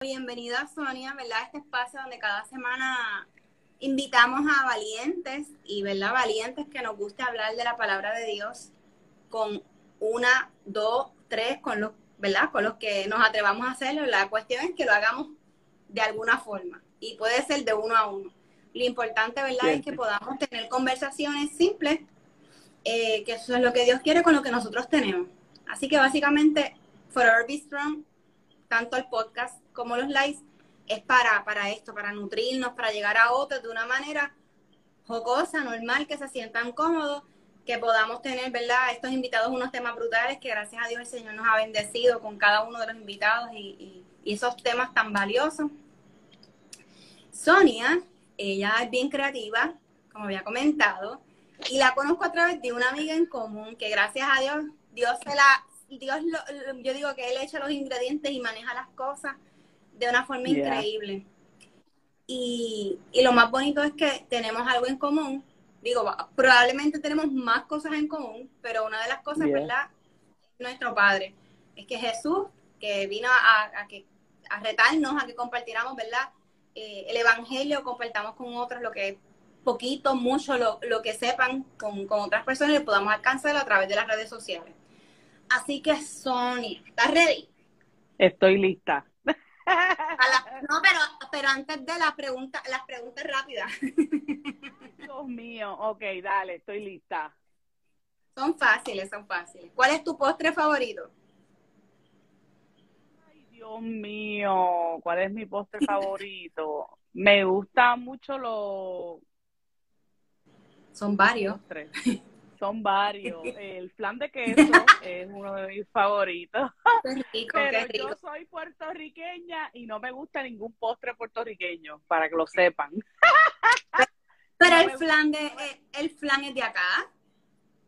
Bienvenida Sonia, ¿verdad? Este espacio donde cada semana invitamos a valientes y, ¿verdad? Valientes que nos guste hablar de la palabra de Dios con una, dos, tres, con los, ¿verdad? Con los que nos atrevamos a hacerlo. La cuestión es que lo hagamos de alguna forma y puede ser de uno a uno. Lo importante, ¿verdad? Es que podamos tener conversaciones simples, eh, que eso es lo que Dios quiere con lo que nosotros tenemos. Así que básicamente, Forever Be Strong, tanto el podcast como los likes, es para, para esto, para nutrirnos, para llegar a otros de una manera jocosa, normal, que se sientan cómodos, que podamos tener, ¿verdad? Estos invitados, unos temas brutales, que gracias a Dios el Señor nos ha bendecido con cada uno de los invitados y, esos temas tan valiosos. Sonia, ella es bien creativa, como había comentado, y la conozco a través de una amiga en común que gracias a Dios, Dios se la, Dios, yo digo que él echa los ingredientes y maneja las cosas de una forma increíble. Y, lo más bonito es que tenemos algo en común. Digo, probablemente tenemos más cosas en común, pero una de las cosas, ¿verdad? Nuestro Padre. Es que Jesús, que vino a, que, a retarnos, a que compartiéramos, ¿verdad? Eh, el Evangelio, compartamos con otros lo que poquito, mucho, lo, lo que sepan con, con otras personas y podamos alcanzar a través de las redes sociales. Así que, Sonia, ¿estás ready? Estoy lista no, pero, pero antes de la pregunta, las preguntas rápidas. Dios mío, ok, dale, estoy lista. Son fáciles, son fáciles. ¿Cuál es tu postre favorito? Ay, Dios mío, ¿cuál es mi postre favorito? Me gusta mucho los... Son varios. Son varios. El flan de queso es uno de mis favoritos. Pero yo soy puertorriqueña y no me gusta ningún postre puertorriqueño, para que lo sepan. Pero el flan de eh, el flan es de acá.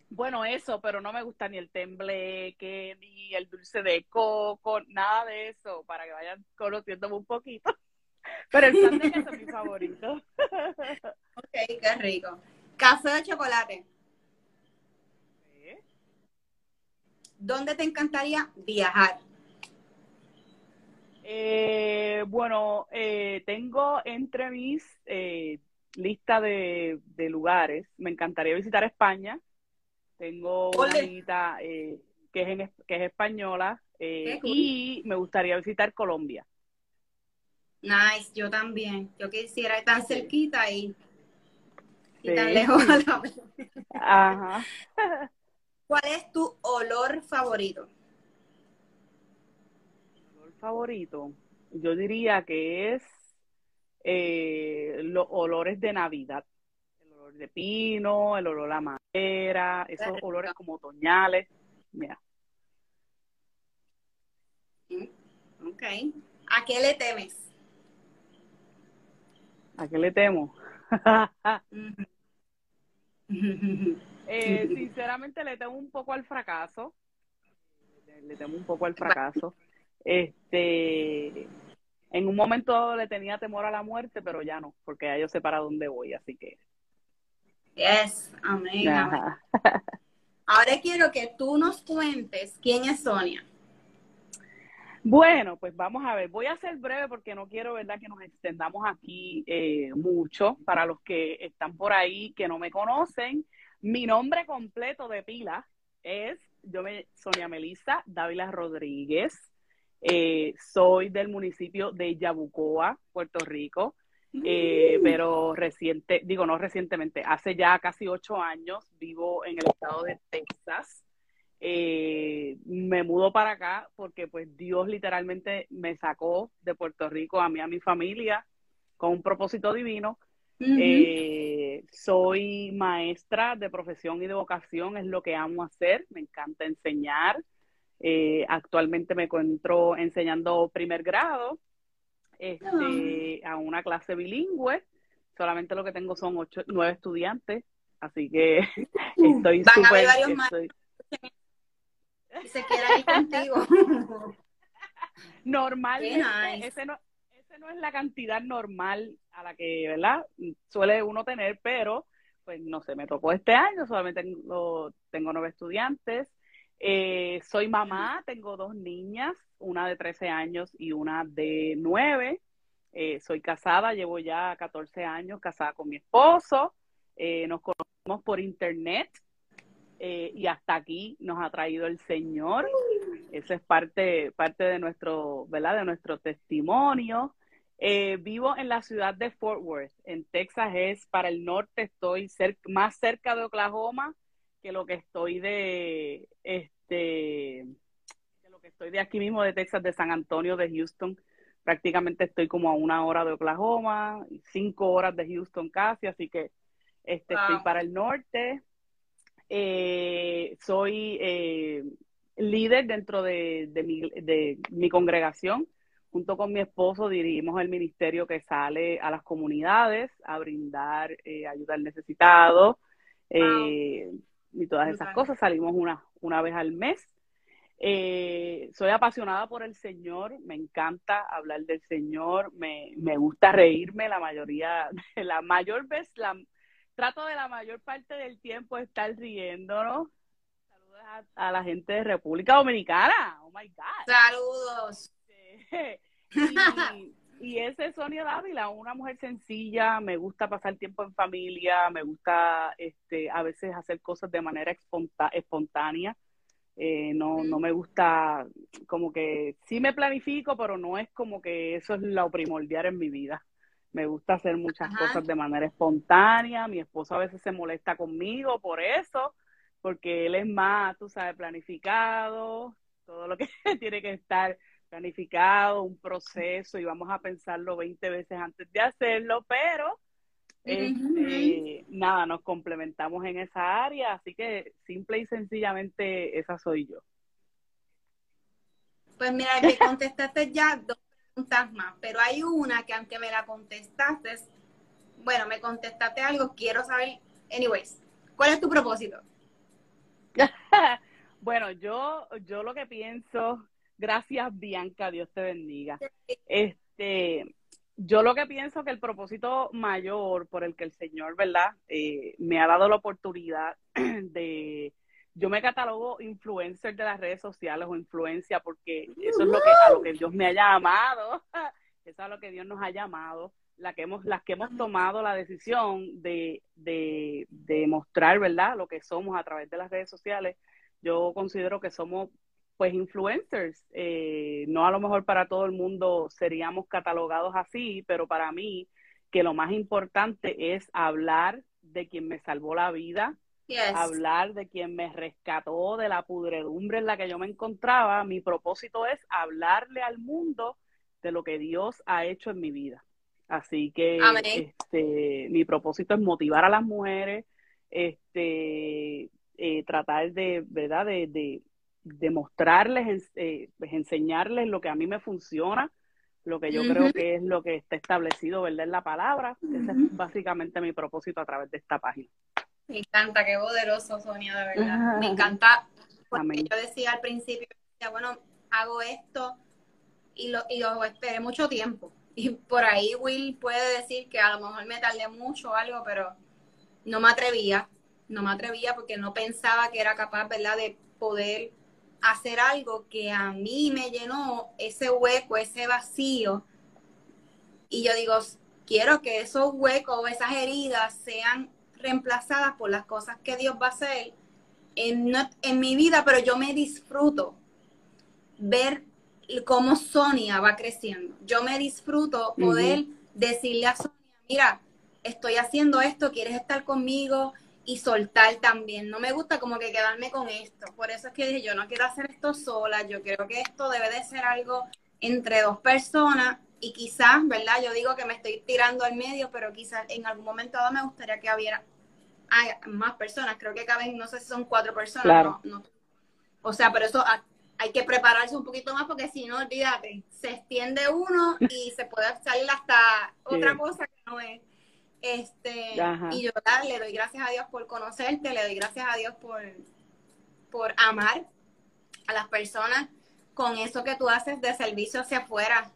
Bueno, eso, pero no me gusta ni el tembleque, ni el dulce de coco, nada de eso, para que vayan conociéndome un poquito. Pero el flan de queso es mi favorito. ok, qué rico. Café de chocolate. ¿Dónde te encantaría viajar? Eh, bueno, eh, tengo entre mis eh, lista de, lugares. Me encantaría visitar España. Tengo una amiguita que, es que es española y me gustaría visitar Colombia. Nice, yo también. Yo quisiera tan cerquita y, tan lejos Ajá. ¿Cuál es tu olor favorito? olor favorito, yo diría que es eh, los olores de Navidad. El olor de pino, el olor a madera, esos olores como otoñales. Mira. Ok. ¿A qué le temes? ¿A qué le temo? Eh, sinceramente le temo un poco al fracaso. Le temo un poco al fracaso. Este, en un momento le tenía temor a la muerte, pero ya no, porque ya yo sé para dónde voy, así que. Yes, amén. Ahora quiero que tú nos cuentes quién es Sonia. Bueno, pues vamos a ver. Voy a ser breve porque no quiero, ¿verdad?, que nos extendamos aquí eh, mucho. Para los que están por ahí que no me conocen, mi nombre completo de pila es, yo me, Sonia Melissa Dávila Rodríguez. Eh, soy del municipio de Yabucoa, Puerto Rico. Eh, mm. pero reciente, digo no recientemente, hace ya casi ocho años vivo en el estado de Texas eh, me mudo para acá porque pues Dios literalmente me sacó de Puerto Rico a mí, a mi familia, con un propósito divino. Eh, soy maestra de profesión y de vocación, es lo que amo hacer, me encanta enseñar. Eh, actualmente me encuentro enseñando primer grado este, a una clase bilingüe. Solamente lo que tengo son ocho, nueve estudiantes, así que uh, estoy súper se queda ahí contigo. Normalmente, ese no, no es la cantidad normal a la que, ¿verdad? Suele uno tener, pero pues no sé, me tocó este año, solamente tengo, tengo nueve estudiantes. Eh, soy mamá, tengo dos niñas, una de 13 años y una de 9. Eh, soy casada, llevo ya 14 años casada con mi esposo. Eh, nos conocemos por internet eh, y hasta aquí nos ha traído el Señor. Eso es parte, parte de nuestro, ¿verdad? De nuestro testimonio. Eh, vivo en la ciudad de Fort Worth, en Texas es para el norte, estoy más cerca de Oklahoma que lo que estoy de este que lo que estoy de aquí mismo de Texas, de San Antonio, de Houston. Prácticamente estoy como a una hora de Oklahoma, cinco horas de Houston casi, así que este, estoy para el norte. Eh, soy eh, líder dentro de, mi, congregación. Junto con mi esposo dirigimos el ministerio que sale a las comunidades a brindar eh, ayuda al necesitado y todas esas cosas. Salimos una, una vez al mes. soy apasionada por el Señor, me encanta hablar del Señor, me, me gusta reírme la mayoría, la mayor vez, la, trato de la mayor parte del tiempo estar riéndonos. Saludos a, la gente de República Dominicana. Oh my God. Saludos. Y, ese es Sonia Dávila, una mujer sencilla, me gusta pasar tiempo en familia, me gusta este, a veces hacer cosas de manera espontánea. Eh, no, no me gusta como que sí me planifico, pero no es como que eso es lo primordial en mi vida. Me gusta hacer muchas cosas de manera espontánea. Mi esposo a veces se molesta conmigo por eso, porque él es más, tú sabes, planificado, todo lo que tiene que estar planificado, un proceso, y vamos a pensarlo 20 veces antes de hacerlo, pero este, nada, nos complementamos en esa área, así que simple y sencillamente esa soy yo. Pues mira, me contestaste ya dos más, pero hay una que aunque me la contestaste, bueno, me contestaste algo, quiero saber, anyways, ¿cuál es tu propósito? bueno, yo, yo lo que pienso, gracias Bianca, Dios te bendiga. Este, yo lo que pienso que el propósito mayor por el que el Señor, ¿verdad? Eh, me ha dado la oportunidad de yo me catalogo influencer de las redes sociales o influencia porque eso es lo que a lo que Dios me ha llamado, eso es a lo que Dios nos ha llamado, la que hemos, las que hemos tomado la decisión de, de, de mostrar, ¿verdad?, lo que somos a través de las redes sociales. Yo considero que somos pues influencers. Eh, no a lo mejor para todo el mundo seríamos catalogados así, pero para mí que lo más importante es hablar de quien me salvó la vida, hablar de quien me rescató de la pudredumbre en la que yo me encontraba. Mi propósito es hablarle al mundo de lo que Dios ha hecho en mi vida. Así que este, mi propósito es motivar a las mujeres, este, eh, tratar de, ¿verdad? De, de, de mostrarles, eh, pues, enseñarles lo que a mí me funciona, lo que yo creo que es lo que está establecido, ¿verdad? En la palabra. Ese es básicamente mi propósito a través de esta página. Me encanta, qué poderoso, Sonia, de verdad. Me encanta, porque yo decía al principio, bueno, hago esto y lo, y lo esperé mucho tiempo. Y por ahí Will puede decir que a lo mejor me tardé mucho o algo, pero no me atrevía, no me atrevía porque no pensaba que era capaz, ¿verdad?, de poder hacer algo que a mí me llenó ese hueco, ese vacío. Y yo digo, quiero que esos huecos, esas heridas sean reemplazadas por las cosas que Dios va a hacer en, en mi vida, pero yo me disfruto ver cómo Sonia va creciendo. Yo me disfruto poder decirle a Sonia, mira, estoy haciendo esto, quieres estar conmigo y soltar también. No me gusta como que quedarme con esto. Por eso es que dije, yo no quiero hacer esto sola, yo creo que esto debe de ser algo entre dos personas y quizás, ¿verdad? Yo digo que me estoy tirando al medio, pero quizás en algún momento dado me gustaría que hubiera más personas. Creo que caben, no sé si son cuatro personas. O sea, pero eso hay que prepararse un poquito más porque si no, olvídate, se extiende uno y se puede salir hasta otra cosa que no es. Este, y yo le doy gracias a Dios por conocerte, le doy gracias a Dios por, por amar a las personas con eso que tú haces de servicio hacia afuera,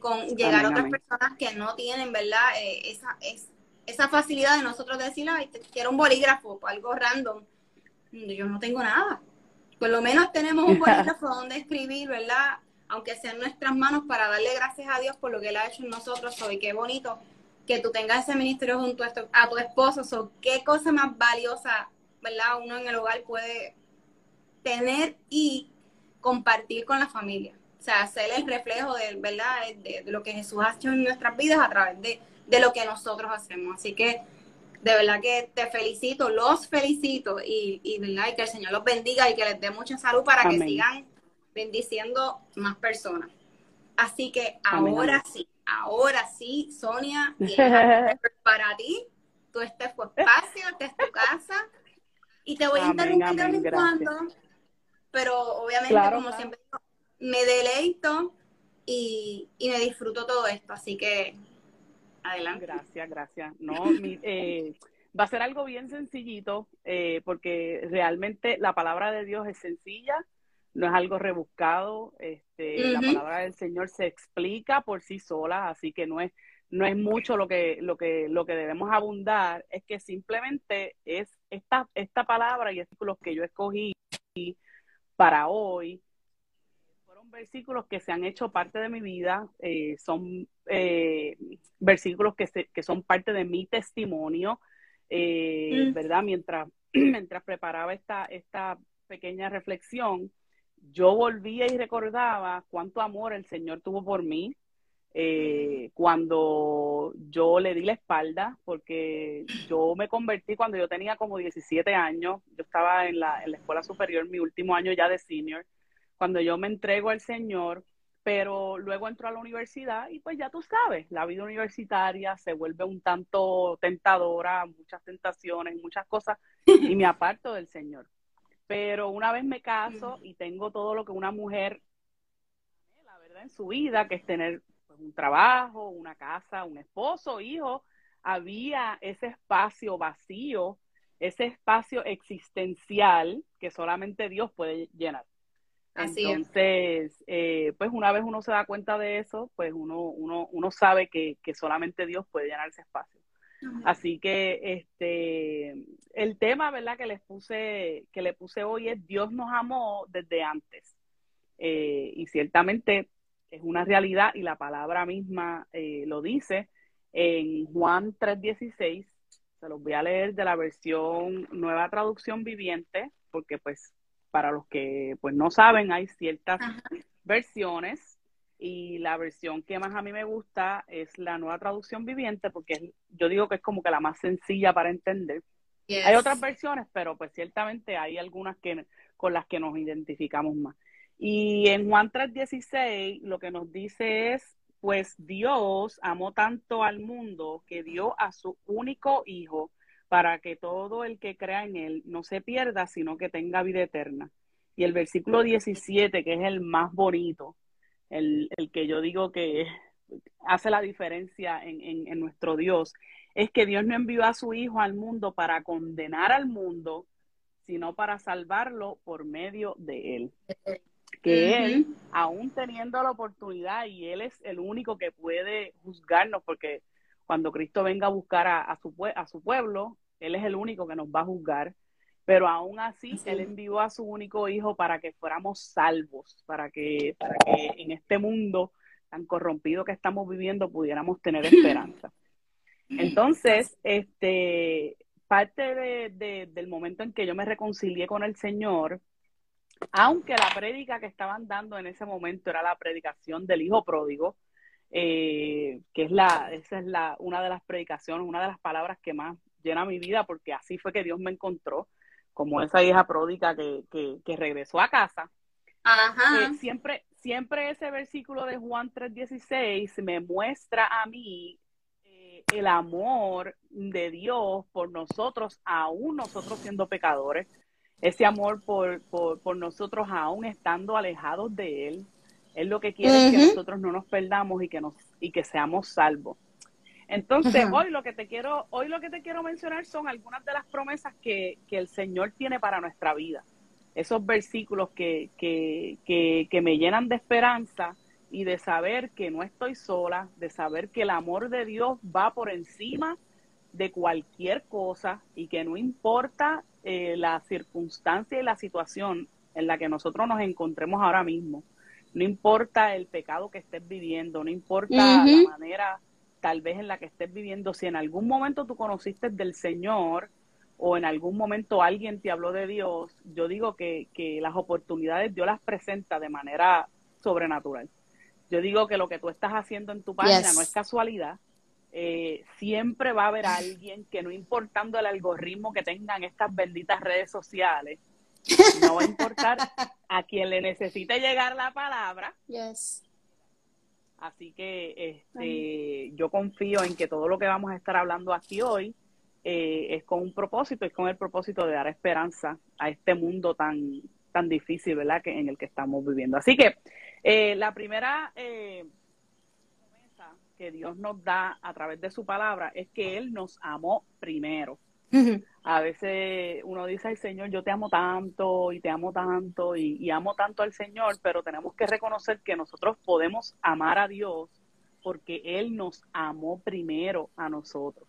con llegar a otras personas que no tienen, ¿verdad? Eh, esa, es, esa facilidad de nosotros decir, ay, quiero un bolígrafo, algo random. Yo no tengo nada por lo menos tenemos un bolígrafo donde escribir, ¿verdad? Aunque sea en nuestras manos para darle gracias a Dios por lo que Él ha hecho en nosotros hoy. Qué bonito que tú tengas ese ministerio junto a, tu esposo. So, qué cosa más valiosa, ¿verdad? Uno en el hogar puede tener y compartir con la familia. O sea, ser el reflejo de, ¿verdad? De, lo que Jesús ha hecho en nuestras vidas a través de, de lo que nosotros hacemos. Así que de verdad que te felicito, los felicito y, y, que el Señor los bendiga y que les dé mucha salud para que sigan bendiciendo más personas. Así que ahora sí, ahora sí, Sonia, para ti, tú este fue espacio, este es tu casa y te voy a interrumpir de vez en cuando, pero obviamente como siempre me deleito y, y me disfruto todo esto, así que Adelante. Gracias, gracias. No, eh, va a ser algo bien sencillito, eh, porque realmente la palabra de Dios es sencilla, no es algo rebuscado. Este, La palabra del Señor se explica por sí sola, así que no es no es mucho lo que lo que lo que debemos abundar, es que simplemente es esta esta palabra y los que yo escogí para hoy versículos que se han hecho parte de mi vida, eh, son eh, versículos que, que son parte de mi testimonio, eh, mm. ¿verdad? Mientras, mientras preparaba esta, esta pequeña reflexión, yo volvía y recordaba cuánto amor el Señor tuvo por mí cuando yo le di la espalda, porque yo me convertí cuando yo tenía como 17 años, yo estaba en la, en la escuela superior, mi último año ya de senior, cuando yo me entrego al Señor, pero luego entro a la universidad y pues ya tú sabes, la vida universitaria se vuelve un tanto tentadora, muchas tentaciones, muchas cosas, y me aparto del Señor. Pero una vez me caso y tengo todo lo que una mujer, la verdad, en su vida, que es tener pues, un trabajo, una casa, un esposo, hijo, había ese espacio vacío, ese espacio existencial que solamente Dios puede llenar. Entonces, eh, pues una vez uno se da cuenta de eso, pues uno, uno, uno sabe que, solamente Dios puede llenar ese espacio. Así que este el tema, ¿verdad? Que les puse, que le puse hoy es Dios nos amó desde antes. Eh, y ciertamente es una realidad y la palabra misma eh, lo dice en Juan 3:16. Se los voy a leer de la versión Nueva Traducción Viviente, porque pues para los que pues no saben, hay ciertas versiones y la versión que más a mí me gusta es la nueva traducción viviente porque yo digo que es como que la más sencilla para entender. Hay otras versiones, pero pues ciertamente hay algunas que con las que nos identificamos más. Y en Juan 3:16 lo que nos dice es pues Dios amó tanto al mundo que dio a su único hijo para que todo el que crea en él no se pierda, sino que tenga vida eterna. Y el versículo 17, que es el más bonito, el, que yo digo que hace la diferencia en, en nuestro Dios, es que Dios no envió a su Hijo al mundo para condenar al mundo, sino para salvarlo por medio de él. Que él, aún teniendo la oportunidad, y él es el único que puede juzgarnos, porque cuando Cristo venga a buscar a, su, a su pueblo, él es el único que nos va a juzgar. Pero aún así, él envió a su único hijo para que fuéramos salvos, para que, para que en este mundo tan corrompido que estamos viviendo pudiéramos tener esperanza. Entonces, este, parte de, del momento en que yo me reconcilié con el Señor, aunque la prédica que estaban dando en ese momento era la predicación del Hijo Pródigo, eh, que es la, esa es la, una de las predicaciones, una de las palabras que más llena mi vida, porque así fue que Dios me encontró, como esa hija pródiga que, que, regresó a casa. Eh, siempre, siempre ese versículo de Juan 3:16 me muestra a mí el amor de Dios por nosotros, aún nosotros siendo pecadores, ese amor por, por, nosotros aún estando alejados de Él. Él lo que quiere es que nosotros no nos perdamos y que, nos, y que seamos salvos. Entonces, hoy lo que te quiero, hoy lo que te quiero mencionar son algunas de las promesas que, que el Señor tiene para nuestra vida. Esos versículos que, que, que, que me llenan de esperanza y de saber que no estoy sola, de saber que el amor de Dios va por encima de cualquier cosa y que no importa eh, la circunstancia y la situación en la que nosotros nos encontremos ahora mismo, no importa el pecado que estés viviendo, no importa la manera tal vez en la que estés viviendo, si en algún momento tú conociste del Señor o en algún momento alguien te habló de Dios, yo digo que, que las oportunidades Dios las presenta de manera sobrenatural. Yo digo que lo que tú estás haciendo en tu página no es casualidad. Eh, siempre va a haber alguien que no importando el algoritmo que tengan estas benditas redes sociales, no va a importar a quien le necesite llegar la palabra. Yes. Así que este, yo confío en que todo lo que vamos a estar hablando aquí hoy eh, es con un propósito, es con el propósito de dar esperanza a este mundo tan, tan difícil, ¿verdad?, que, en el que estamos viviendo. Así que eh, la primera eh, promesa que Dios nos da a través de su palabra es que Él nos amó primero. A veces uno dice, ay Señor, yo te amo tanto y te amo tanto y, y, amo tanto al Señor, pero tenemos que reconocer que nosotros podemos amar a Dios porque Él nos amó primero a nosotros.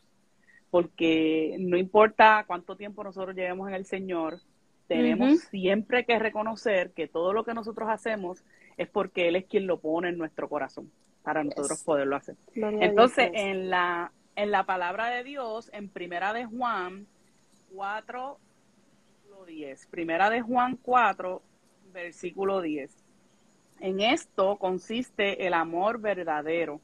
Porque no importa cuánto tiempo nosotros llevemos en el Señor, tenemos siempre que reconocer que todo lo que nosotros hacemos es porque Él es quien lo pone en nuestro corazón para nosotros poderlo hacer. Entonces, en la, en la palabra de Dios, en Primera de Juan 4, 10, Primera de Juan 4, versículo 10. En esto consiste el amor verdadero,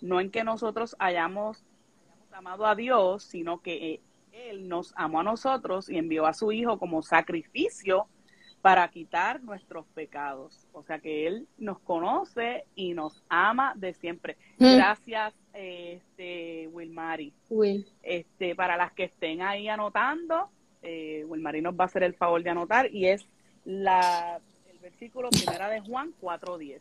no en que nosotros hayamos, hayamos amado a Dios, sino que él nos amó a nosotros y envió a su Hijo como sacrificio para quitar nuestros pecados. O sea que Él nos conoce y nos ama de siempre. Mm. Gracias, este, Wilmary. Will. Este, para las que estén ahí anotando, eh, Wilmary nos va a hacer el favor de anotar y es la, el versículo primera de Juan 4.10.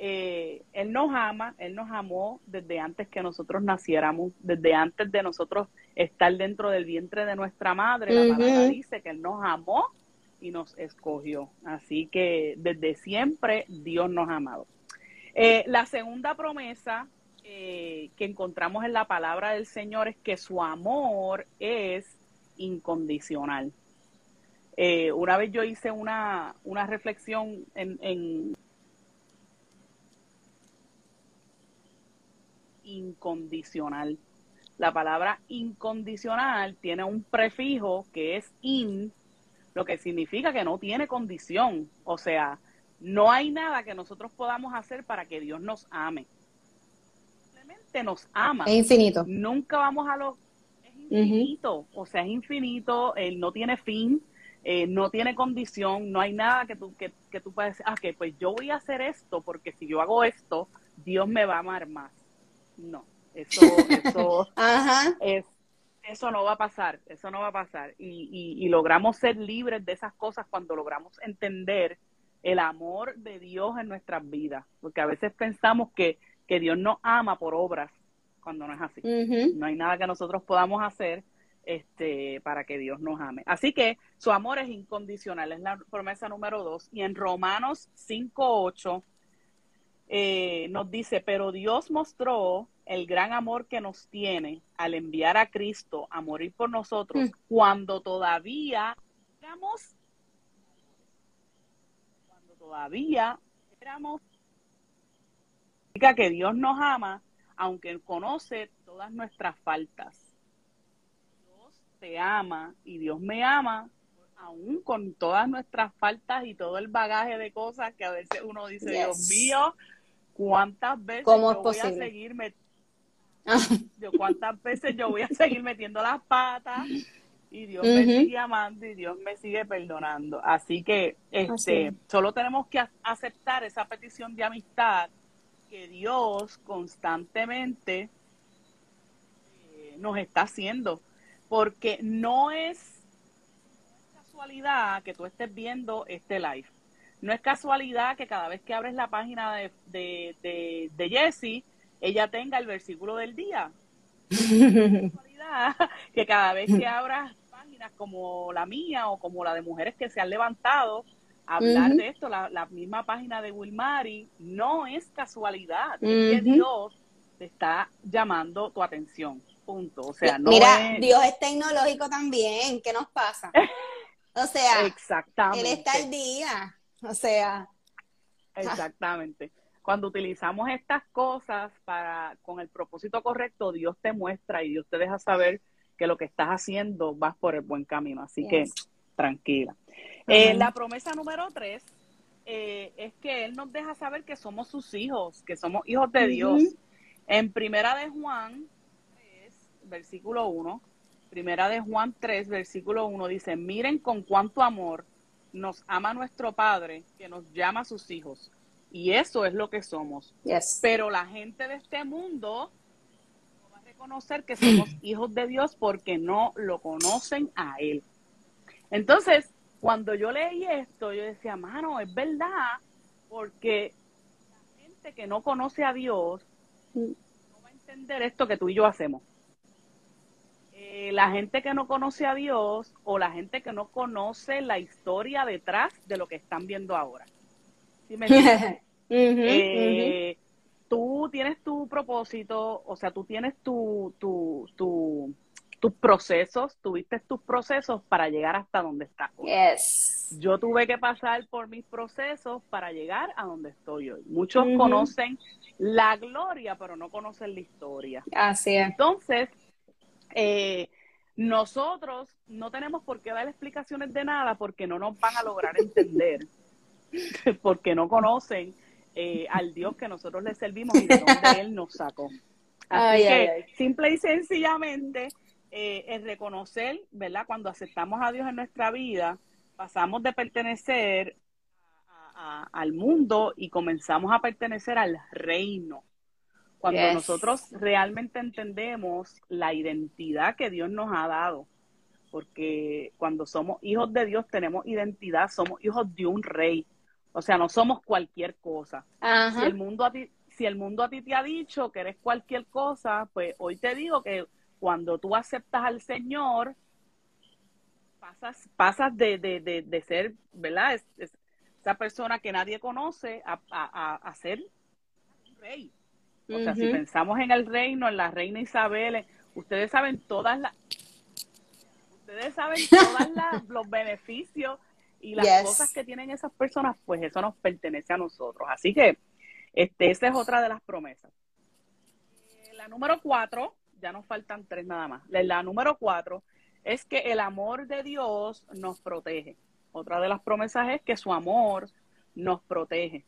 Eh, él nos ama, Él nos amó desde antes que nosotros naciéramos, desde antes de nosotros estar dentro del vientre de nuestra madre. La palabra dice que Él nos amó y nos escogió. Así que desde siempre Dios nos ha amado. Eh, la segunda promesa eh, que encontramos en la palabra del Señor es que su amor es incondicional. una vez yo hice una, una reflexión en incondicional. La palabra incondicional tiene un prefijo que es in, lo que significa que no tiene condición. O sea, no hay nada que nosotros podamos hacer para que Dios nos ame. Simplemente nos ama. Es infinito. Nunca vamos a lo... Es infinito. O sea, es infinito. Él no tiene fin. Eh, no tiene condición. No hay nada que tú, que, que tú puedas decir, ah, que pues yo voy a hacer esto porque si yo hago esto, Dios me va a amar más. No, eso, eso, Es, eso no va a pasar, eso no va a pasar. Y, y, logramos ser libres de esas cosas cuando logramos entender el amor de Dios en nuestras vidas, porque a veces pensamos que, que Dios nos ama por obras, cuando no es así. No hay nada que nosotros podamos hacer este, para que Dios nos ame. Así que su amor es incondicional, es la promesa número dos. Y en Romanos 5.8 eh, nos dice, pero Dios mostró el gran amor que nos tiene al enviar a Cristo a morir por nosotros mm. cuando todavía éramos, cuando todavía éramos, que Dios nos ama, aunque conoce todas nuestras faltas. Te ama y Dios me ama, aún con todas nuestras faltas y todo el bagaje de cosas que a veces uno dice, Dios mío, ¿cuántas veces yo voy a seguir yo, cuántas veces yo voy a seguir metiendo las patas y Dios me sigue amando y Dios me sigue perdonando. Así que este, solo tenemos que aceptar esa petición de amistad que Dios constantemente eh, nos está haciendo porque no es casualidad que tú estés viendo este live. No es casualidad que cada vez que abres la página de, de, de, Jessie, ella tenga el versículo del día. No es casualidad que cada vez que abras páginas como la mía o como la de mujeres que se han levantado a hablar de esto, la, misma página de Wilmary, no es casualidad, es que Dios te está llamando tu atención punto. O sea, no Mira, Dios es tecnológico también. ¿Qué nos pasa? O sea, Exactamente. Él está al día. O sea. Exactamente. Cuando utilizamos estas cosas para con el propósito correcto, Dios te muestra y Dios te deja saber que lo que estás haciendo vas por el buen camino. Así que tranquila. Eh, la promesa número tres eh, es que Él nos deja saber que somos sus hijos, que somos hijos de Dios. En primera de Juan versículo 1, primera de Juan 3, versículo 1, dice, miren con cuánto amor nos ama nuestro Padre que nos llama a sus hijos. Y eso es lo que somos. Pero la gente de este mundo no va a reconocer que somos hijos de Dios porque no lo conocen a Él. Entonces, cuando yo leí esto, yo decía, mano, es verdad, porque la gente que no conoce a Dios no va a entender esto que tú y yo hacemos. Eh, la gente que no conoce a Dios o la gente que no conoce la historia detrás de lo que están viendo ahora. ¿Sí me eh, Tú tienes tu propósito, o sea, tú tienes tu, tu, tu, tus procesos, tuviste tus procesos para llegar hasta donde estás. Yes. Yo tuve que pasar por mis procesos para llegar a donde estoy hoy. Muchos conocen la gloria, pero no conocen la historia. Así es. Entonces, eh, nosotros no tenemos por qué dar explicaciones de nada porque no nos van a lograr entender, porque no conocen eh, al Dios que nosotros le servimos y de donde Él nos sacó. Así que, simple y sencillamente, eh, es reconocer, ¿verdad? Cuando aceptamos a Dios en nuestra vida, pasamos de pertenecer al mundo y comenzamos a pertenecer al reino. Cuando nosotros realmente entendemos la identidad que Dios nos ha dado, porque cuando somos hijos de Dios tenemos identidad, somos hijos de un rey. O sea, no somos cualquier cosa. Si el mundo a ti, si el mundo a ti te ha dicho que eres cualquier cosa, pues hoy te digo que cuando tú aceptas al Señor, pasas, pasas de, de, de, ser, ¿verdad? esa persona que nadie conoce a, a, a ser un rey. O sea, si pensamos en el reino, en la reina Isabel, ustedes saben todas las ustedes saben todos los beneficios y las cosas que tienen esas personas, pues eso nos pertenece a nosotros. Así que este, esa es otra de las promesas. Eh, la número cuatro, ya nos faltan tres nada más. La número cuatro es que el amor de Dios nos protege. Otra de las promesas es que su amor nos protege.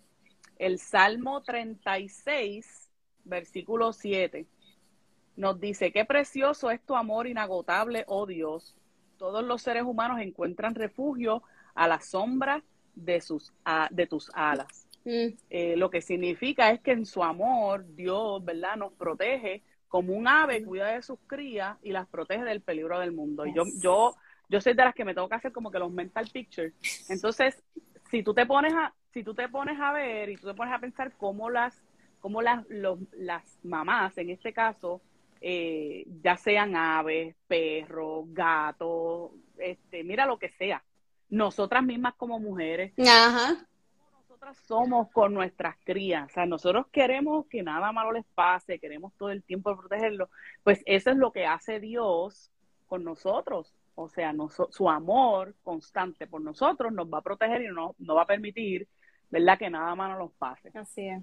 El Salmo 36 versículo 7, nos dice, qué precioso es tu amor inagotable, oh Dios. Todos los seres humanos encuentran refugio a la sombra de, sus, de tus alas. Mm. Eh, lo que significa es que en su amor Dios, ¿verdad? Nos protege como un ave cuida de sus crías y las protege del peligro del mundo. Y yo, yo, yo soy de las que me tengo que hacer como que los mental pictures. Entonces, si tú te pones a, si tú te pones a ver y tú te pones a pensar cómo las, cómo las, las mamás, en este caso, eh, ya sean aves, perros, gatos, este, mira lo que sea, nosotras mismas como mujeres, Ajá. nosotras somos con nuestras crías, o sea, nosotros queremos que nada malo les pase, queremos todo el tiempo protegerlo, pues eso es lo que hace Dios con nosotros, o sea, su amor constante por nosotros nos va a proteger y no, no va a permitir, ¿verdad?, que nada malo nos pase. Así es.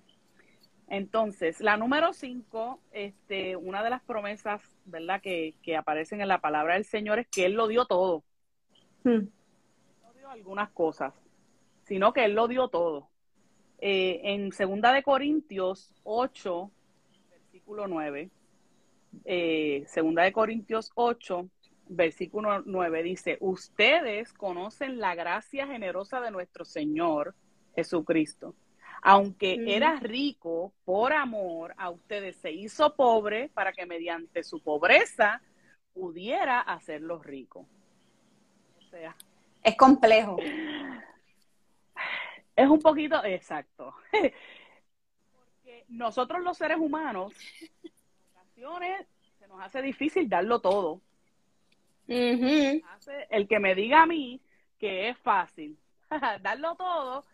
Entonces, la número cinco, este, una de las promesas, ¿verdad?, que, que aparecen en la palabra del Señor es que Él lo dio todo. Hmm. No dio algunas cosas, sino que Él lo dio todo. Eh, en Segunda de Corintios 8, versículo 9, eh, Segunda de Corintios 8, versículo 9 dice, ustedes conocen la gracia generosa de nuestro Señor Jesucristo aunque era rico por amor a ustedes, se hizo pobre para que mediante su pobreza pudiera hacerlos ricos. O sea, es complejo. Es un poquito, exacto. Porque nosotros los seres humanos, en ocasiones se nos hace difícil darlo todo. El que me diga a mí que es fácil darlo todo,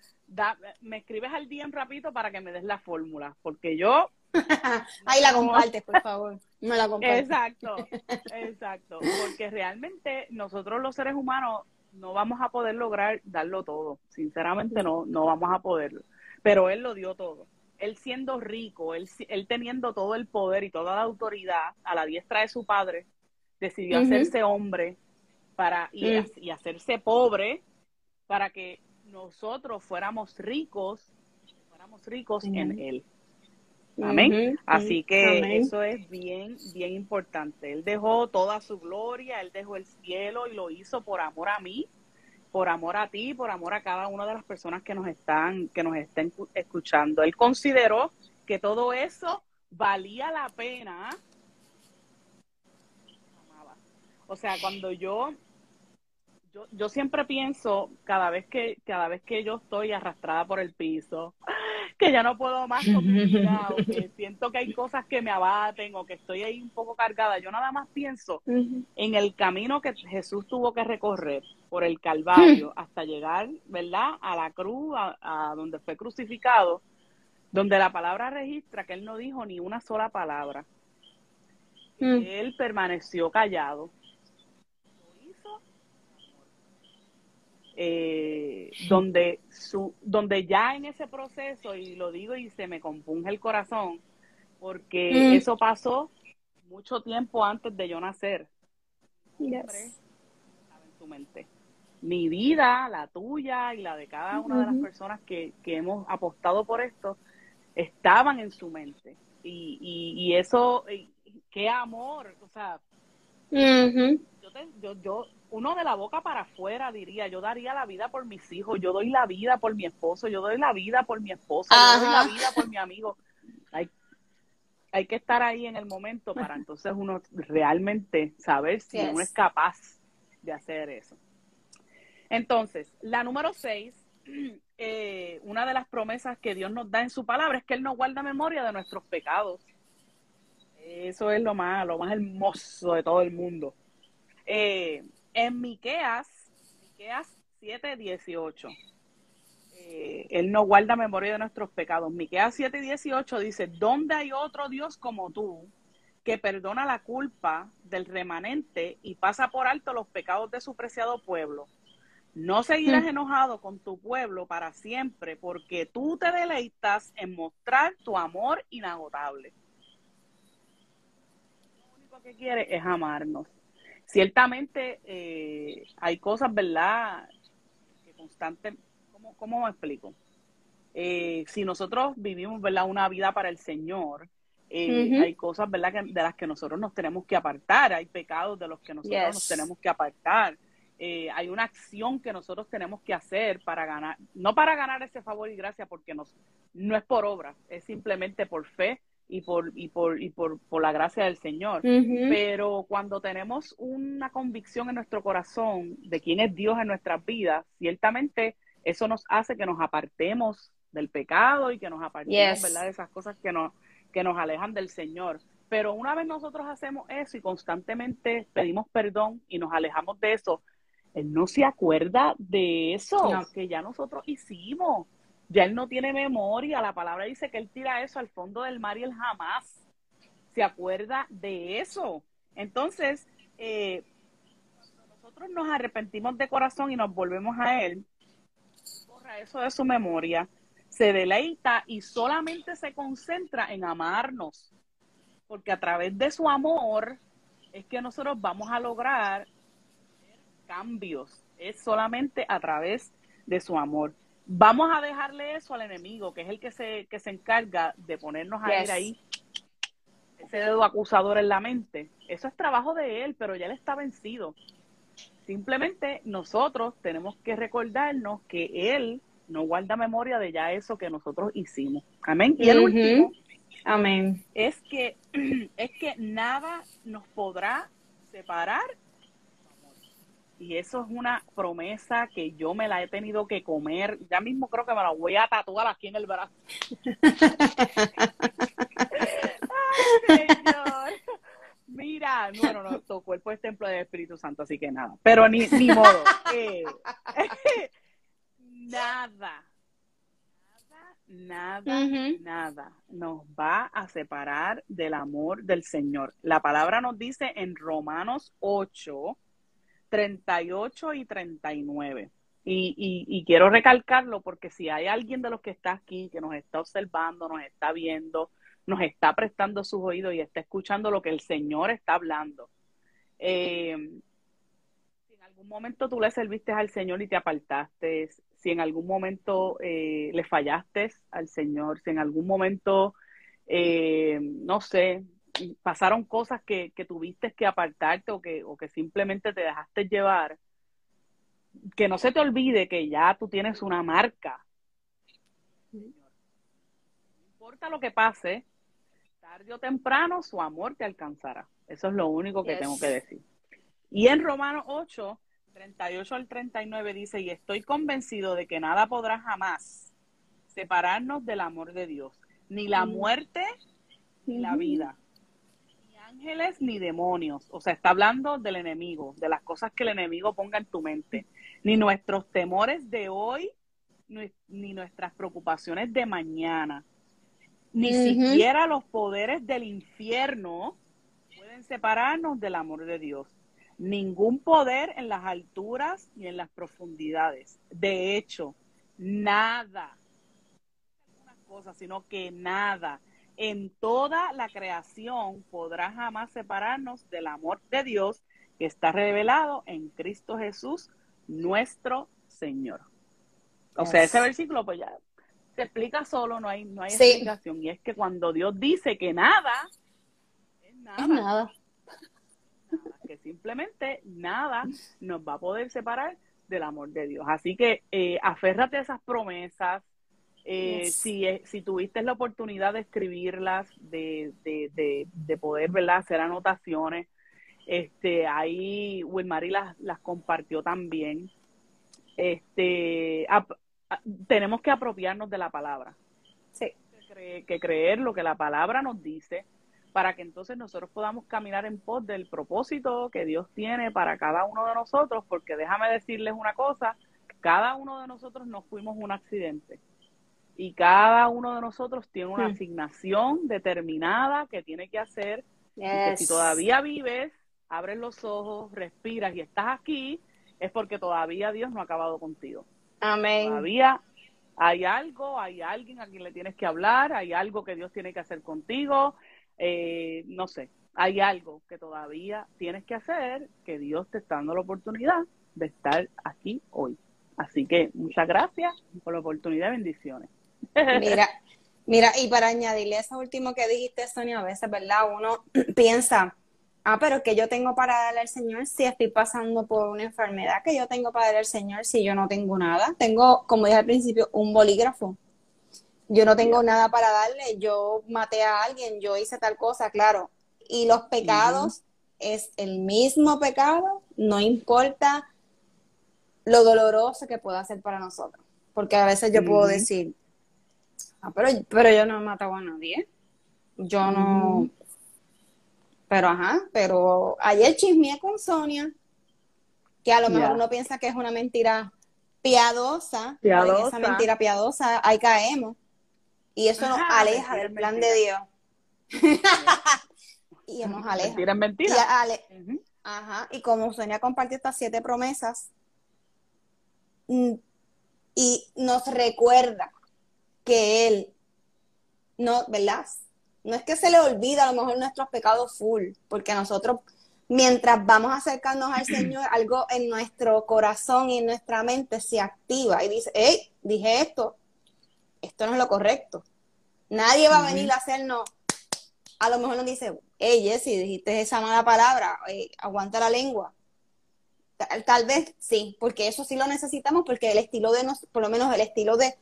me escribes al día en rapidito para que me des la fórmula, porque yo... Ahí la compartes, por favor. No la compartes. Exacto, exacto. Porque realmente nosotros los seres humanos no vamos a poder lograr darlo todo. Sinceramente no, no vamos a poderlo. Pero él lo dio todo. Él siendo rico, él, él teniendo todo el poder y toda la autoridad a la diestra de su padre, decidió hacerse hombre para y, mm. y hacerse pobre para que nosotros fuéramos ricos, fuéramos ricos en Él. Amén. Así que eso es bien, bien importante. Él dejó toda su gloria, Él dejó el cielo y lo hizo por amor a mí, por amor a ti, por amor a cada una de las personas que nos están, que nos estén escuchando. Él consideró que todo eso valía la pena. O sea, cuando yo yo, yo siempre pienso cada vez que cada vez que yo estoy arrastrada por el piso que ya no puedo más con mi vida o que siento que hay cosas que me abaten o que estoy ahí un poco cargada yo nada más pienso en el camino que Jesús tuvo que recorrer por el Calvario hasta llegar verdad a la cruz a, donde fue crucificado donde la palabra registra que él no dijo ni una sola palabra. Él permaneció callado eh, donde, su, donde ya en ese proceso, y lo digo y se me compunge el corazón, porque mm. eso pasó mucho tiempo antes de yo nacer. en su mente. Mi vida, la tuya y la de cada una de las personas que, que hemos apostado por esto, estaban en su mente. Y, y, eso, qué amor, o sea, yo, yo, uno de la boca para afuera diría, yo daría la vida por mis hijos, yo doy la vida por mi esposo, yo doy la vida por mi esposa, yo doy la vida por mi amigo. Hay, hay que estar ahí en el momento para entonces uno realmente saber si uno es capaz de hacer eso. Entonces, la número seis, eh, una de las promesas que Dios nos da en su palabra es que Él nos guarda memoria de nuestros pecados. Eso es lo más, lo más hermoso de todo el mundo. Eh, en Miqueas, Miqueas 7:18, eh, Él no guarda memoria de nuestros pecados. Miqueas 7:18 dice, ¿dónde hay otro Dios como tú que perdona la culpa del remanente y pasa por alto los pecados de su preciado pueblo? No seguirás hmm. enojado con tu pueblo para siempre, porque tú te deleitas en mostrar tu amor inagotable. Lo único que quiere es amarnos ciertamente eh, hay cosas, ¿verdad? Que constante, ¿cómo, cómo me explico? Eh, si nosotros vivimos, ¿verdad? Una vida para el Señor, eh, hay cosas, ¿verdad? de las que nosotros nos tenemos que apartar, hay pecados de los que nosotros nos tenemos que apartar. hay una acción que nosotros tenemos que hacer para ganar, no para ganar ese favor y gracia, porque nos, no es por obra, es simplemente por fe y por, y por, y por, por la gracia del Señor. Pero cuando tenemos una convicción en nuestro corazón de quién es Dios en nuestras vidas, ciertamente eso nos hace que nos apartemos del pecado y que nos apartemos, ¿verdad? De esas cosas que nos, que nos alejan del Señor. Pero una vez nosotros hacemos eso y constantemente pedimos perdón y nos alejamos de eso, Él no se acuerda de eso que ya nosotros hicimos. Ya Él no tiene memoria. La palabra dice que Él tira eso al fondo del mar y Él jamás se acuerda de eso. Entonces, eh, nosotros nos arrepentimos de corazón y nos volvemos a Él, borra eso de su memoria se deleita y solamente se concentra en amarnos, porque a través de su amor es que nosotros vamos a lograr cambios, es solamente a través de su amor. Vamos a dejarle eso al enemigo, que es el que se, que se encarga de ponernos a ir ahí ese dedo acusador en la mente. Eso es trabajo de él, pero ya él está vencido. Simplemente nosotros tenemos que recordarnos que él no guarda memoria de ya eso que nosotros hicimos. Amén. Y el último, amén, es que es que nada nos podrá separar. Y eso es una promesa que yo me la he tenido que comer. Ya mismo creo que me la voy a tatuar aquí en el brazo. Ay, Señor. Mira, no, no, tu cuerpo es templo del Espíritu Santo, así que nada. Pero ni, ni modo. Eh, nada, nada, nada, nada nos va a separar del amor del Señor. La palabra nos dice en Romanos 8, 38 y 39. Y, y, y quiero recalcarlo porque si hay alguien de los que está aquí, que nos está observando, nos está viendo, nos está prestando sus oídos y está escuchando lo que el Señor está hablando. Eh, si en algún momento tú le serviste al Señor y te apartaste, si en algún momento eh, le fallaste al Señor, si en algún momento, eh, no sé, pasaron cosas que, tuviste que apartarte o que, o que simplemente te dejaste llevar, que no se te olvide que ya tú tienes una marca. No importa lo que pase, tarde o temprano su amor te alcanzará. Eso es lo único que tengo que decir. Y en Romanos 8, 38 al 39 dice, y estoy convencido de que nada podrá jamás separarnos del amor de Dios, ni la muerte, ni la vida, ángeles, ni demonios. O sea, está hablando del enemigo, de las cosas que el enemigo ponga en tu mente, ni nuestros temores de hoy, ni nuestras preocupaciones de mañana, ni siquiera los poderes del infierno pueden separarnos del amor de Dios. Ningún poder en las alturas ni en las profundidades. De hecho, nada, cosas, sino que nada en toda la creación podrá jamás separarnos del amor de Dios que está revelado en Cristo Jesús, nuestro Señor. O sea, ese versículo pues ya se explica solo, no hay, no hay explicación. Y es que cuando Dios dice que nada, es nada. Es nada que simplemente nada nos va a poder separar del amor de Dios. Así que eh, aférrate a esas promesas. Eh, si, si tuviste la oportunidad de escribirlas, de, de, de, poder ¿verdad? hacer anotaciones, este, ahí Wilmary las, las compartió también. Este, tenemos que apropiarnos de la palabra. Sí. que creer lo que la palabra nos dice para que entonces nosotros podamos caminar en pos del propósito que Dios tiene para cada uno de nosotros, porque déjame decirles una cosa, cada uno de nosotros no fuimos un accidente y cada uno de nosotros tiene una hmm. asignación determinada que tiene que hacer. Y que si todavía vives, abres los ojos, respiras y estás aquí, es porque todavía Dios no ha acabado contigo. Amén. Todavía hay algo, hay alguien a quien le tienes que hablar, hay algo que Dios tiene que hacer contigo, eh, no sé, hay algo que todavía tienes que hacer, que Dios te está dando la oportunidad de estar aquí hoy. Así que muchas gracias por la oportunidad, bendiciones. Mira, mira, y para añadirle eso último que dijiste, Sonia, a veces, ¿verdad? Uno piensa, ah, pero que yo tengo para darle al Señor si estoy pasando por una enfermedad, que yo tengo para darle al Señor si yo no tengo nada. Tengo, como dije al principio, un bolígrafo. Yo no tengo nada para darle, yo maté a alguien, yo hice tal cosa, claro. Y los pecados es el mismo pecado, no importa lo doloroso que pueda ser para nosotros. Porque a veces yo puedo decir, ah, pero, pero yo no he matado a nadie. Yo no. Pero ajá, pero ayer chismeé con Sonia, que a lo mejor uno piensa que es una mentira piadosa, piadosa. esa mentira piadosa, ahí caemos. Y eso nos aleja del plan de Dios. y nos aleja. Mentira mentira. Y Ajá, y como Sonia compartió estas siete promesas, mm, y nos recuerda que Él, no, ¿verdad? No es que se le olvida a lo mejor nuestros pecados full, porque nosotros, mientras vamos acercándonos al Señor, algo en nuestro corazón y en nuestra mente se activa y dice, hey, dije esto, esto no es lo correcto. Nadie va a venir a hacernos, a lo mejor nos dice, hey, Jesse, dijiste esa mala palabra, aguanta la lengua. Tal, vez sí, porque eso sí lo necesitamos, porque el estilo de, nos, por lo menos el estilo de,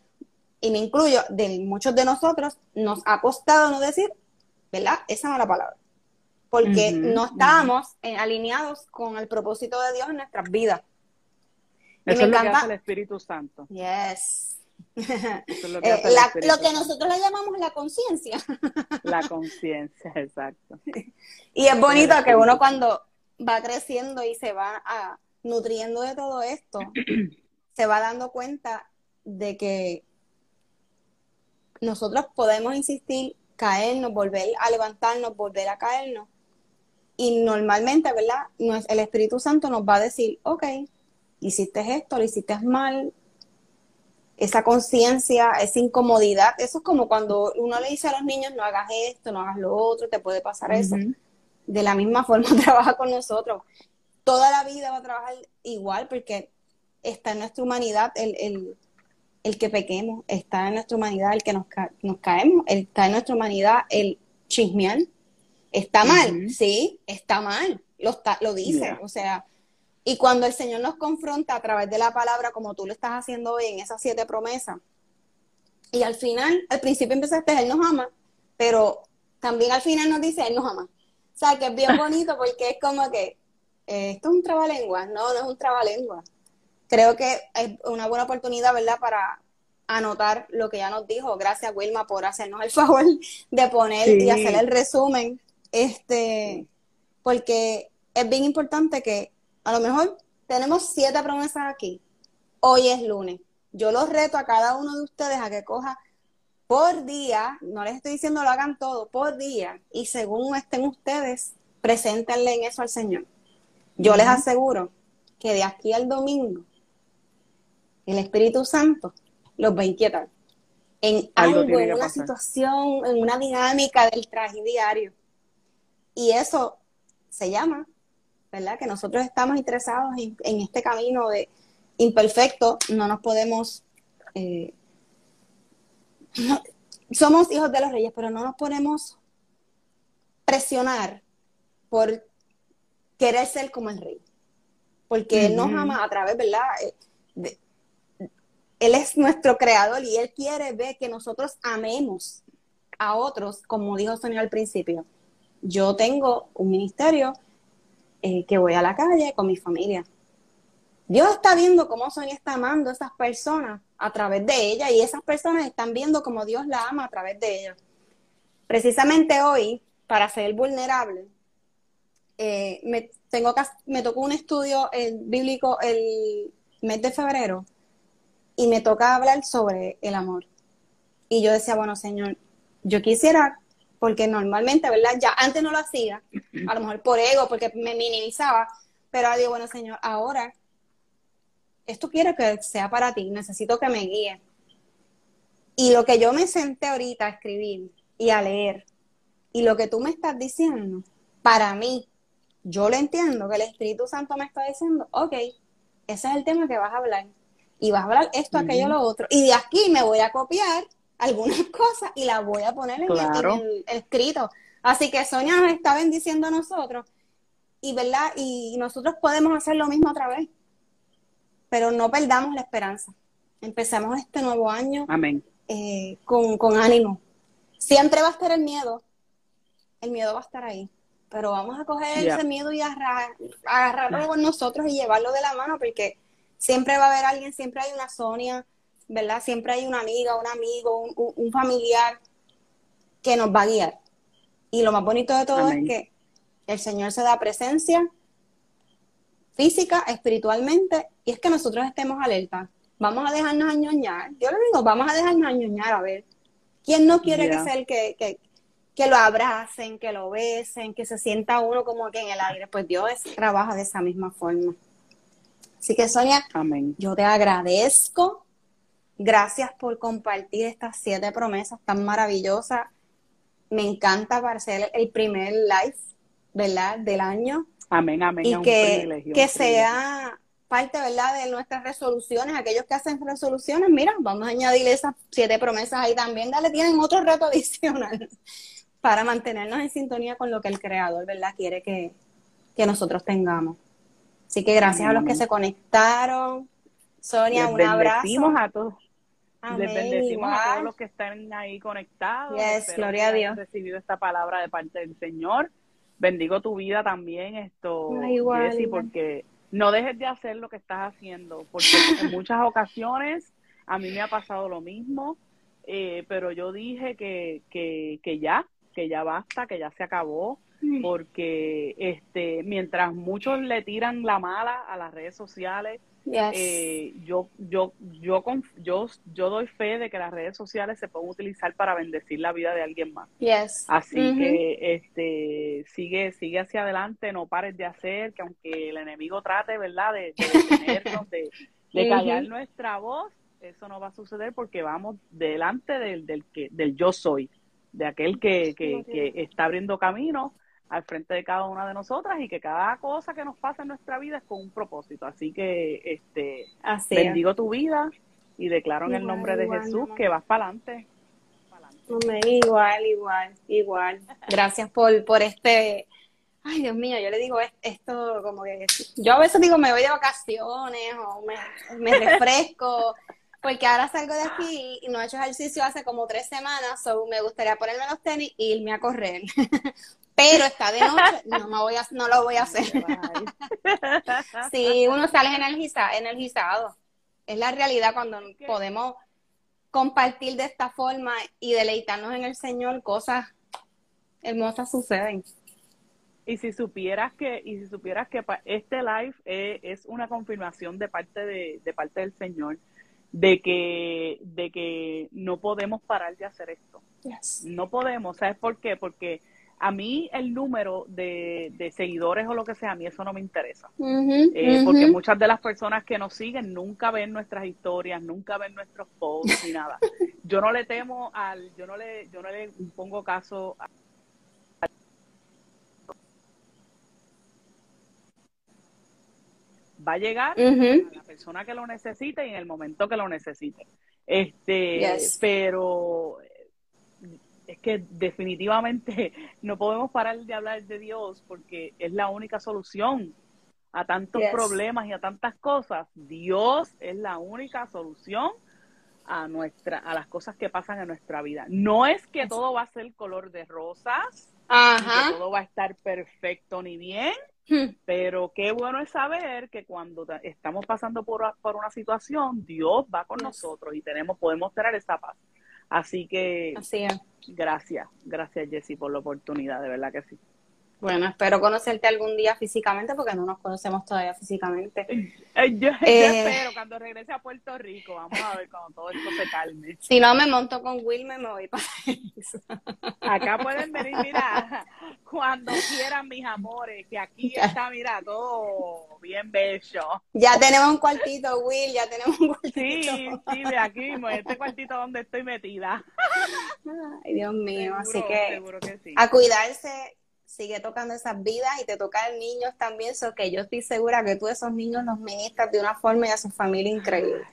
y me incluyo, de muchos de nosotros, nos ha costado no decir, ¿verdad? Esa mala palabra. Porque no estábamos alineados con el propósito de Dios en nuestras vidas. Eso es lo que hace el Espíritu Santo. Yes. lo, que eh, lo que nosotros le llamamos la conciencia. La conciencia, exacto. Y es bonito que uno cuando va creciendo y se va a, nutriendo de todo esto, se va dando cuenta de que nosotros podemos insistir, caernos, volver a levantarnos, volver a caernos. Y normalmente, ¿verdad? El Espíritu Santo nos va a decir, ok, hiciste esto, lo hiciste mal, esa conciencia, esa incomodidad, eso es como cuando uno le dice a los niños, no hagas esto, no hagas lo otro, te puede pasar eso. De la misma forma trabaja con nosotros. Toda la vida va a trabajar igual porque está en nuestra humanidad el, que pequemos, está en nuestra humanidad el que nos, nos caemos, está en nuestra humanidad el chismear. Está mal, sí, está mal, lo, lo dice, o sea, y cuando el Señor nos confronta a través de la palabra, como tú lo estás haciendo hoy en esas siete promesas, y al final, al principio empezaste, Él nos ama, pero también al final nos dice, Él nos ama. O sea, que es bien bonito porque es como que, eh, esto es un trabalengua, no, no es un trabalengua. Creo que es una buena oportunidad, ¿verdad?, para anotar lo que ya nos dijo. Gracias, Wilma, por hacernos el favor de poner y hacer el resumen. Este, porque es bien importante que a lo mejor tenemos siete promesas aquí. Hoy es lunes. Yo los reto a cada uno de ustedes a que coja por día, no les estoy diciendo lo hagan todo, por día, y según estén ustedes, preséntenle en eso al Señor. Yo les aseguro que de aquí al domingo, el Espíritu Santo los va a inquietar en algo, en una situación, en una dinámica del traje diario. Y eso se llama ¿verdad? Que nosotros estamos interesados en, este camino de imperfecto, no nos podemos... Eh, somos hijos de los reyes, pero no nos podemos presionar por querer ser como el rey. Porque Él nos ama a través, ¿verdad? Eh, él es nuestro creador y Él quiere ver que nosotros amemos a otros, como dijo Sonia al principio. Yo tengo un ministerio eh, que voy a la calle con mi familia. Dios está viendo cómo Sonia está amando a esas personas a través de ella y esas personas están viendo cómo Dios la ama a través de ella. Precisamente hoy, para ser vulnerable, eh, me, tengo me tocó un estudio bíblico el mes de febrero y me toca hablar sobre el amor. Y yo decía, bueno, Señor, yo quisiera porque normalmente, ¿verdad? Ya antes no lo hacía, a lo mejor por ego, porque me minimizaba, pero digo, bueno, Señor, ahora esto quiero que sea para ti, necesito que me guíe. Y lo que yo me senté ahorita a escribir y a leer, y lo que tú me estás diciendo, para mí, yo lo entiendo, que el Espíritu Santo me está diciendo, ok, ese es el tema que vas a hablar. Y vas a hablar esto, aquello, lo otro. Y de aquí me voy a copiar algunas cosas y las voy a poner en, el, escrito. Así que Sonia nos está bendiciendo a nosotros y, ¿verdad? Y nosotros podemos hacer lo mismo otra vez, pero no perdamos la esperanza. Empecemos este nuevo año Amén. Eh, con, con ánimo. Siempre va a estar el miedo, el miedo va a estar ahí, pero vamos a coger ese miedo y agarrarlo con nosotros y llevarlo de la mano, porque siempre va a haber alguien, siempre hay una Sonia, ¿verdad? Siempre hay una amiga, un amigo, un, familiar que nos va a guiar. Y lo más bonito de todo es que el Señor se da presencia física, espiritualmente, y es que nosotros estemos alerta. Vamos a dejarnos añoñar. Yo le digo, vamos a dejarnos añoñar, a ver. ¿Quién no quiere que sea el que, que, que lo abracen, que lo besen, que se sienta uno como que en el aire? Pues Dios trabaja de esa misma forma. Así que Sonia, Amén. yo te agradezco. Gracias por compartir estas siete promesas tan maravillosas. Me encanta para ser el primer live ¿verdad? Del año. Amén, amén. Y que, que sea parte, ¿verdad? De nuestras resoluciones. Aquellos que hacen resoluciones, mira, vamos a añadir esas siete promesas ahí también. Dale, tienen otro reto adicional para mantenernos en sintonía con lo que el Creador, ¿verdad? Quiere que, nosotros tengamos. Así que gracias a los que se conectaron. Sonia, un abrazo. a todos. Les bendecimos a todos los que están ahí conectados. Yes, gloria a Dios. recibido esta palabra de parte del Señor bendigo tu vida también, esto, porque no dejes de hacer lo que estás haciendo, porque en muchas ocasiones a mí me ha pasado lo mismo, eh, pero yo dije que, que, que ya, que ya basta, que ya se acabó, porque este, mientras muchos le tiran la mala a las redes sociales, eh, yo, yo, yo, yo, yo doy fe de que las redes sociales se pueden utilizar para bendecir la vida de alguien más. Así que este, sigue, sigue hacia adelante, no pares de hacer, que aunque el enemigo trate, ¿verdad?, de, de de, callar nuestra voz, eso no va a suceder porque vamos delante del, del, que, del yo soy, de aquel que, que, que está abriendo camino al frente de cada una de nosotras y que cada cosa que nos pasa en nuestra vida es con un propósito. Así que este bendigo tu vida y declaro en el nombre de Jesús que vas para adelante. Igual, igual, igual. Gracias por, por este... Ay, Dios mío, yo le digo esto como que... Yo a veces digo, me voy de vacaciones o me, me refresco porque ahora salgo de aquí y no he hecho ejercicio hace como tres semanas, so me gustaría ponerme los tenis e irme a correr. pero está de noche, no, me voy a, no lo voy a hacer. sí, uno sale energizado, energizado. Es la realidad cuando podemos compartir de esta forma y deleitarnos en el Señor, cosas hermosas suceden. Y si supieras que, y si supieras que este live es, una confirmación de parte de, de parte del Señor de que, de que no podemos parar de hacer esto. No podemos, ¿sabes por qué? Porque a mí el número de, de, seguidores o lo que sea, a mí eso no me interesa. Eh, porque muchas de las personas que nos siguen nunca ven nuestras historias, nunca ven nuestros posts ni nada. Yo no le temo al, yo no le, yo no le pongo caso a va a llegar a la persona que lo necesite y en el momento que lo necesite. Este, pero es que definitivamente no podemos parar de hablar de Dios porque es la única solución a tantos problemas y a tantas cosas. Dios es la única solución a nuestra a las cosas que pasan en nuestra vida. No es que todo va a ser color de rosas, que todo va a estar perfecto ni bien, hmm. pero qué bueno es saber que cuando estamos pasando por, por una situación, Dios va con nosotros y tenemos podemos tener esa paz. Así que gracias, gracias Jessy por la oportunidad, de verdad que sí. Bueno, espero conocerte algún día físicamente porque no nos conocemos todavía físicamente. Eh, yo, eh, espero cuando regrese a Puerto Rico, vamos a ver cuando todo esto se calme. Si no me monto con Wilmer, me voy para eso. Acá pueden venir, mira, cuando quieran mis amores, que aquí está, mira, todo bien bello. Ya tenemos un cuartito, Will, ya tenemos un cuartito. Sí, sí, de aquí mismo, este cuartito donde estoy metida. Ay, Dios mío, así que, que a cuidarse sigue tocando esas vidas y te toca a niños también, so que yo estoy segura que tú esos niños los ministras de una forma y a su familia increíble.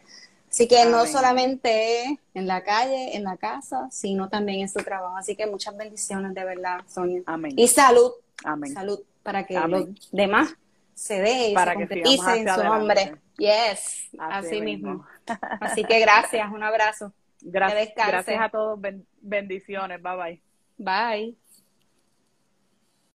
Así que no solamente en la calle, en la casa, sino también en su trabajo. Así que muchas bendiciones de verdad, Sonia. Amén. Y salud. Amén. Salud para que los demás se dé y Para se que en su adelante. nombre. Yes, Así así, mismo. mismo. Así que gracias, un abrazo. Gracias, gracias a todos. ben- bendiciones. Bye bye. Bye.